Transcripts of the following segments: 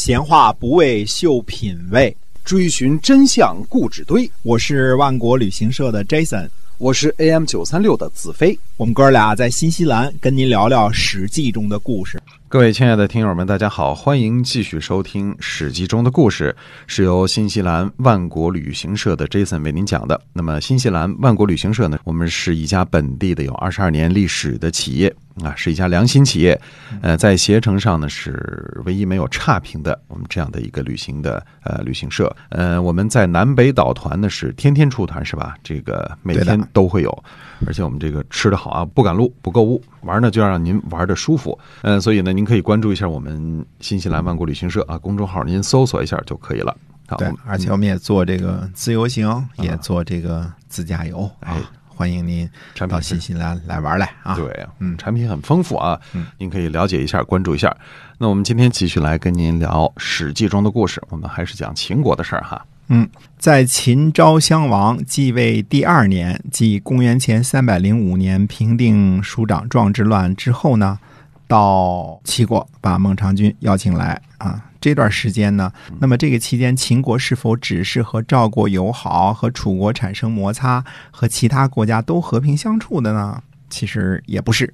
闲话不为秀品味，追寻真相故纸堆。我是万国旅行社的 Jason，我是 AM 九三六的子飞。我们哥俩在新西兰跟您聊聊《史记》中的故事。各位亲爱的听友们，大家好，欢迎继续收听《史记》中的故事，是由新西兰万国旅行社的 Jason 为您讲的。那么，新西兰万国旅行社呢，我们是一家本地的有二十二年历史的企业啊，是一家良心企业。呃，在携程上呢是唯一没有差评的我们这样的一个旅行的呃旅行社。呃，我们在南北岛团呢是天天出团是吧？这个每天都会有，而且我们这个吃的好啊，不赶路，不购物，玩呢就要让您玩的舒服。嗯，所以呢，您可以关注一下我们新西兰万国旅行社啊公众号，您搜索一下就可以了。好，对，而且我们也做这个自由行，也做这个自驾游哎啊。欢迎您到新西兰来玩来啊！对，嗯产品很丰富啊，嗯您可以了解一下，关注一下。那我们今天继续来跟您聊《史记》中的故事，我们还是讲秦国的事儿哈。嗯，在秦昭襄王继位第二年，即公元前三百零五年平定蜀长壮之乱之后呢，到齐国把孟尝君邀请来啊。这段时间呢，那么这个期间，秦国是否只是和赵国友好，和楚国产生摩擦，和其他国家都和平相处的呢？其实也不是。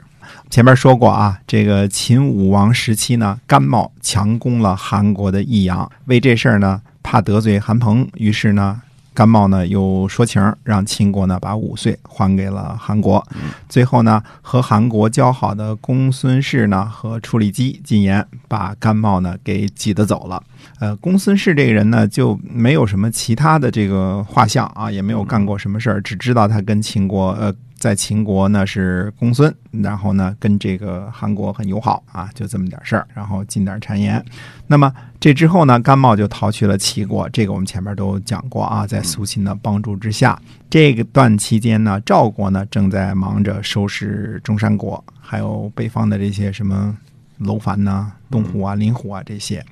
前面说过啊，这个秦武王时期呢，甘茂强攻了韩国的益阳，为这事儿呢，怕得罪韩鹏，于是呢，甘茂呢又说情，让秦国呢把五岁还给了韩国。最后呢，和韩国交好的公孙氏呢和处理机进言，把甘茂呢给挤得走了。呃，公孙氏这个人呢，就没有什么其他的这个画像啊，也没有干过什么事儿，只知道他跟秦国呃。在秦国呢是公孙，然后呢跟这个韩国很友好啊，就这么点事儿，然后进点谗言。那么这之后呢，甘茂就逃去了齐国，这个我们前面都讲过啊，在苏秦的帮助之下，这个段期间呢，赵国呢正在忙着收拾中山国，还有北方的这些什么楼烦呐、东湖啊、林湖啊这些。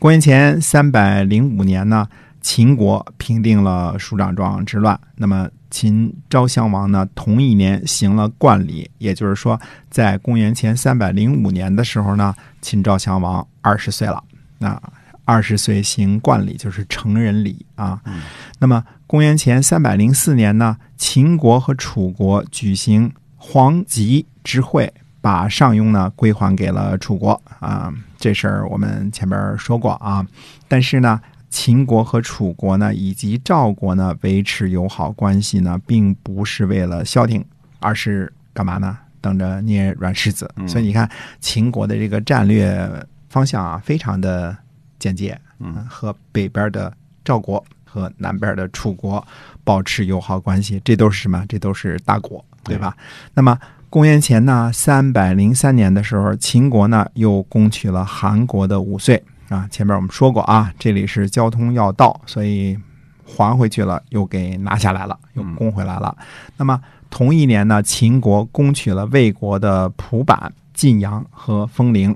公元前三百零五年呢，秦国平定了蜀长庄之乱，那么。秦昭襄王呢，同一年行了冠礼，也就是说，在公元前三百零五年的时候呢，秦昭襄王二十岁了。那二十岁行冠礼就是成人礼啊。嗯、那么公元前三百零四年呢，秦国和楚国举行黄棘之会，把上庸呢归还给了楚国啊。这事儿我们前边说过啊，但是呢。秦国和楚国呢，以及赵国呢，维持友好关系呢，并不是为了消停，而是干嘛呢？等着捏软柿子。嗯、所以你看，秦国的这个战略方向啊，非常的简洁，嗯，和北边的赵国和南边的楚国保持友好关系，这都是什么？这都是大国，对吧？对那么公元前呢，三百零三年的时候，秦国呢又攻取了韩国的五岁。啊，前面我们说过啊，这里是交通要道，所以还回去了，又给拿下来了，又攻回来了。嗯、那么同一年呢，秦国攻取了魏国的蒲坂、晋阳和风陵。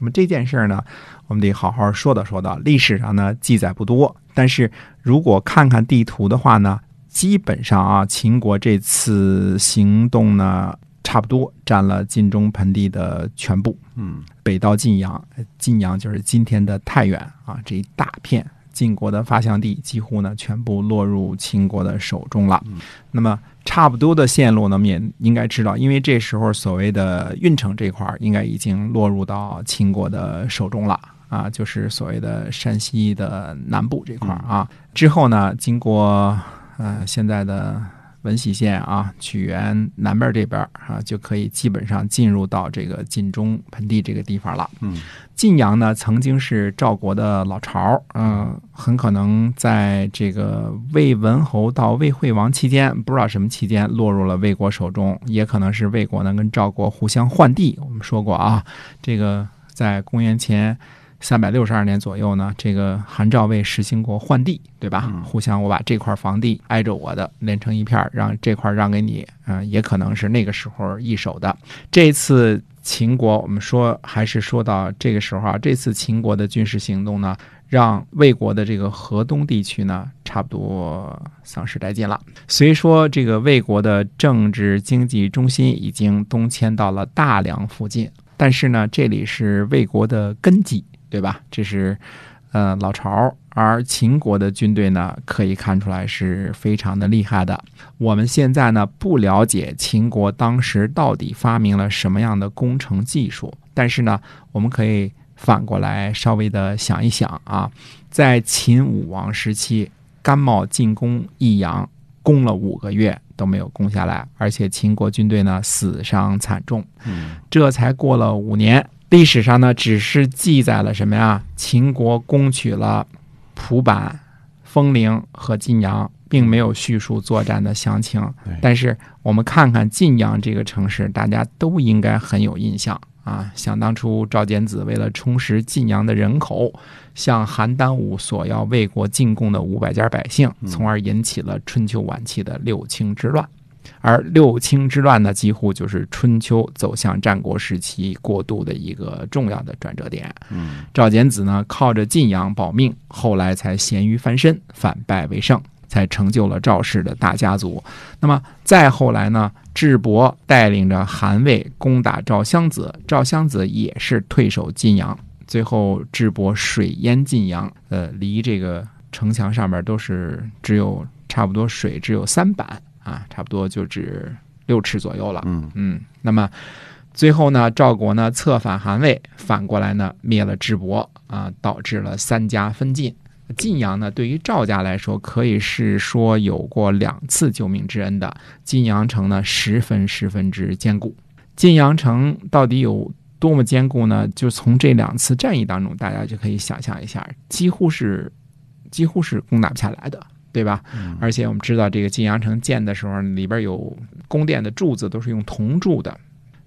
那么这件事呢，我们得好好说道说道。历史上呢记载不多，但是如果看看地图的话呢，基本上啊，秦国这次行动呢。差不多占了晋中盆地的全部，嗯，北到晋阳，晋阳就是今天的太原啊，这一大片晋国的发祥地，几乎呢全部落入秦国的手中了。嗯、那么差不多的线路呢，我们也应该知道，因为这时候所谓的运城这块儿应该已经落入到秦国的手中了啊，就是所谓的山西的南部这块儿啊。嗯、之后呢，经过呃现在的。闻喜县啊，曲原南边这边啊，就可以基本上进入到这个晋中盆地这个地方了。嗯，晋阳呢，曾经是赵国的老巢，嗯、呃，很可能在这个魏文侯到魏惠王期间，不知道什么期间落入了魏国手中，也可能是魏国呢跟赵国互相换地。我们说过啊，这个在公元前。三百六十二年左右呢，这个韩赵魏实行过换地，对吧？嗯、互相我把这块房地挨着我的连成一片，让这块让给你，嗯、呃，也可能是那个时候一手的。这次秦国，我们说还是说到这个时候啊，这次秦国的军事行动呢，让魏国的这个河东地区呢，差不多丧失殆尽了。虽说这个魏国的政治经济中心已经东迁到了大梁附近，但是呢，这里是魏国的根基。对吧？这是呃老巢，而秦国的军队呢，可以看出来是非常的厉害的。我们现在呢不了解秦国当时到底发明了什么样的工程技术，但是呢，我们可以反过来稍微的想一想啊，在秦武王时期，甘茂进攻益阳，攻了五个月都没有攻下来，而且秦国军队呢死伤惨重。嗯这才过了五年，历史上呢只是记载了什么呀？秦国攻取了蒲坂、丰陵和晋阳，并没有叙述作战的详情。但是我们看看晋阳这个城市，大家都应该很有印象啊。想当初赵简子为了充实晋阳的人口，向邯郸武索要魏国进贡的五百家百姓，从而引起了春秋晚期的六卿之乱。而六卿之乱呢，几乎就是春秋走向战国时期过渡的一个重要的转折点。嗯赵简子呢，靠着晋阳保命，后来才咸鱼翻身，反败为胜，才成就了赵氏的大家族。那么再后来呢，智伯带领着韩魏攻打赵襄子，赵襄子也是退守晋阳，最后智伯水淹晋阳，呃，离这个城墙上面都是只有差不多水只有三板啊，差不多就只六尺左右了。嗯嗯，那么最后呢，赵国呢策反韩魏，反过来呢灭了智伯啊，导致了三家分晋。晋阳呢，对于赵家来说，可以是说有过两次救命之恩的。晋阳城呢，十分十分之坚固。晋阳城到底有多么坚固呢？就从这两次战役当中，大家就可以想象一下，几乎是几乎是攻打不下来的，对吧？而且我们知道，这个晋阳城建的时候，里边有宫殿的柱子都是用铜铸的，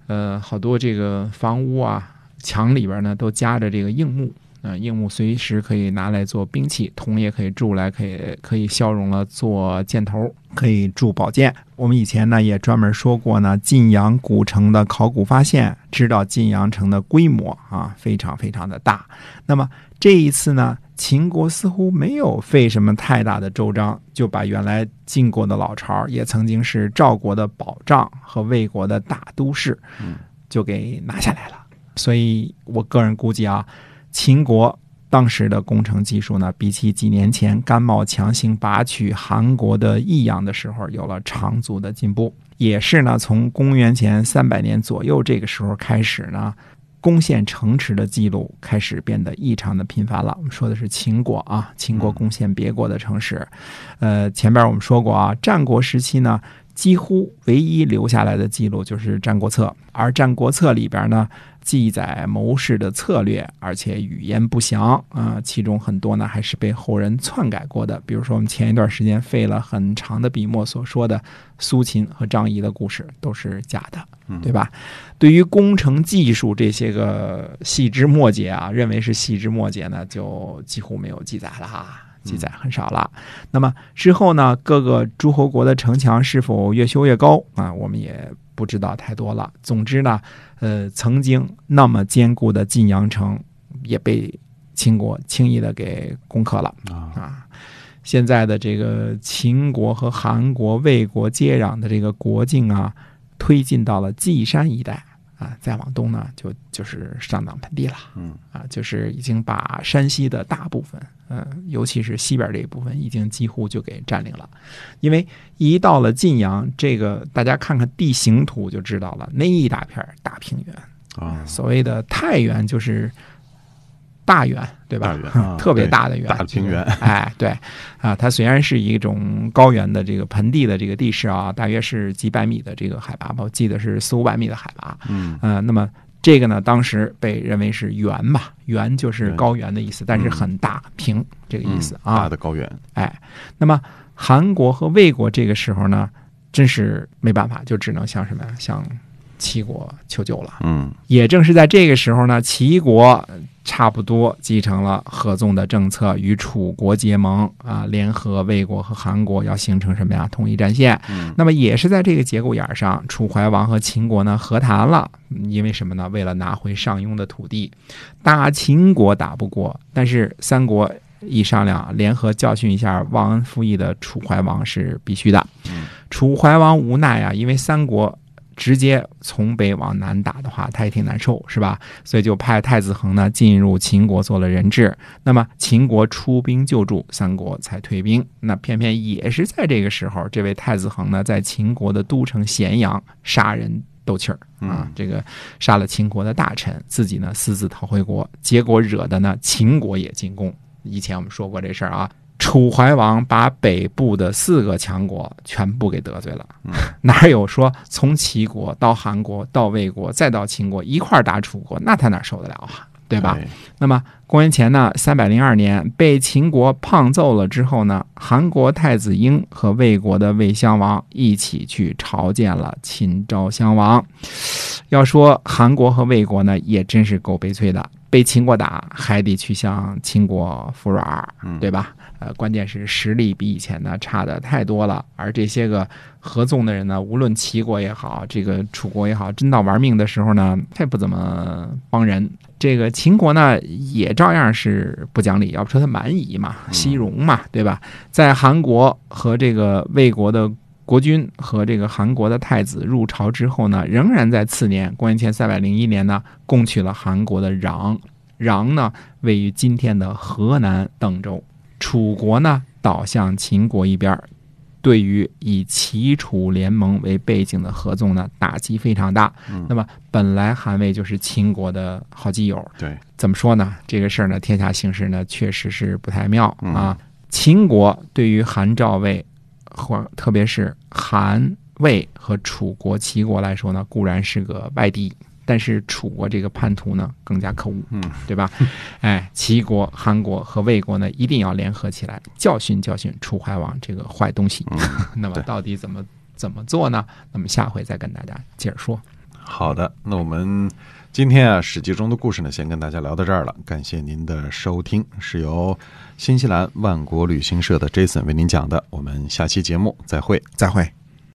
呃，好多这个房屋啊，墙里边呢都夹着这个硬木，呃，硬木随时可以拿来做兵器，铜也可以铸来，可以可以消融了做箭头，可以铸宝剑。我们以前呢也专门说过呢，晋阳古城的考古发现，知道晋阳城的规模啊，非常非常的大。那么这一次呢，秦国似乎没有费什么太大的周章，就把原来晋国的老巢，也曾经是赵国的保障和魏国的大都市，就给拿下来了。所以我个人估计啊，秦国当时的工程技术呢，比起几年前甘茂强行拔取韩国的益阳的时候，有了长足的进步。也是呢，从公元前三百年左右这个时候开始呢，攻陷城池的记录开始变得异常的频繁了。我们说的是秦国啊，秦国攻陷别国的城市。呃，前边我们说过啊，战国时期呢，几乎唯一留下来的记录就是《战国策》，而《战国策》里边呢，记载谋士的策略，而且语言不详啊、其中很多呢还是被后人篡改过的。比如说，我们前一段时间费了很长的笔墨所说的苏秦和张仪的故事，都是假的，对吧？对于工程技术这些个细枝末节啊，认为是细枝末节呢，就几乎没有记载了哈。记载很少了。那么之后呢，各个诸侯国的城墙是否越修越高啊？我们也不知道太多了。总之呢，呃，曾经那么坚固的晋阳城也被秦国轻易的给攻克了啊啊。现在的这个秦国和韩国、魏国接壤的这个国境啊，推进到了稷山一带啊，再往东呢，就就是上党盆地了。嗯啊，就是已经把山西的大部分，嗯、尤其是西边这一部分，已经几乎就给占领了。因为一到了晋阳，这个大家看看地形图就知道了，那一大片大平原，啊，所谓的太原就是大圆，对吧？特别大的圆，大平原 哎，对啊，它虽然是一种高原的这个盆地的这个地势啊，大约是几百米的这个海拔吧，我记得是四五百米的海拔。嗯呃，那么这个呢，当时被认为是圆吧，圆就是高原的意思，但是很大平这个意思嗯啊。大的高原，哎，那么韩国和魏国这个时候呢，真是没办法，就只能向什么呀？向齐国求救了。嗯也正是在这个时候呢，齐国呃差不多继承了合纵的政策，与楚国结盟啊，联合魏国和韩国，要形成什么呀？统一战线。嗯那么也是在这个节骨眼上，楚怀王和秦国呢和谈了，嗯因为什么呢？为了拿回上庸的土地，打秦国打不过，但是三国一商量，联合教训一下忘恩负义的楚怀王是必须的。嗯楚怀王无奈啊，因为三国直接从北往南打的话，他也挺难受，是吧？所以就派太子恒呢进入秦国做了人质。那么秦国出兵救助，三国才退兵。那偏偏也是在这个时候，这位太子恒呢在秦国的都城咸阳杀人。斗气儿啊！这个杀了秦国的大臣，自己呢私自逃回国，结果惹的呢秦国也进攻。以前我们说过这事儿啊，楚怀王把北部的四个强国全部给得罪了，哪有说从齐国到韩国到魏国再到秦国一块儿打楚国？那他哪受得了啊？对吧？那么公元前呢三百零二年被秦国胖揍了之后呢，韩国太子婴和魏国的魏襄王一起去朝见了秦昭襄王。要说韩国和魏国呢，也真是够悲催的，被秦国打还得去向秦国服软，对吧？呃，关键是实力比以前呢差的太多了，而这些个合纵的人呢，无论齐国也好，这个楚国也好，真到玩命的时候呢，他也不怎么帮人。这个秦国呢，也照样是不讲理，要不说他蛮夷嘛，西戎嘛，对吧？在韩国和这个魏国的国君和这个韩国的太子入朝之后呢，仍然在次年，公元前三百零一年呢，攻取了韩国的壤。壤呢，位于今天的河南邓州。楚国呢倒向秦国一边，对于以齐楚联盟为背景的合纵呢打击非常大。那么本来韩魏就是秦国的好基友，对，怎么说呢？这个事儿呢，天下形势呢确实是不太妙啊。秦国对于韩赵魏，或特别是韩魏和楚国、齐国来说呢，固然是个外敌。但是楚国这个叛徒呢更加可恶，嗯，对吧？哎，齐国、韩国和魏国呢一定要联合起来教训教训楚怀王这个坏东西。那么到底怎么怎么做呢？那么下回再跟大家接着说。好的，那我们今天啊《史记》中的故事呢，先跟大家聊到这儿了。感谢您的收听，是由新西兰万国旅行社的 Jason 为您讲的。我们下期节目再会，再会。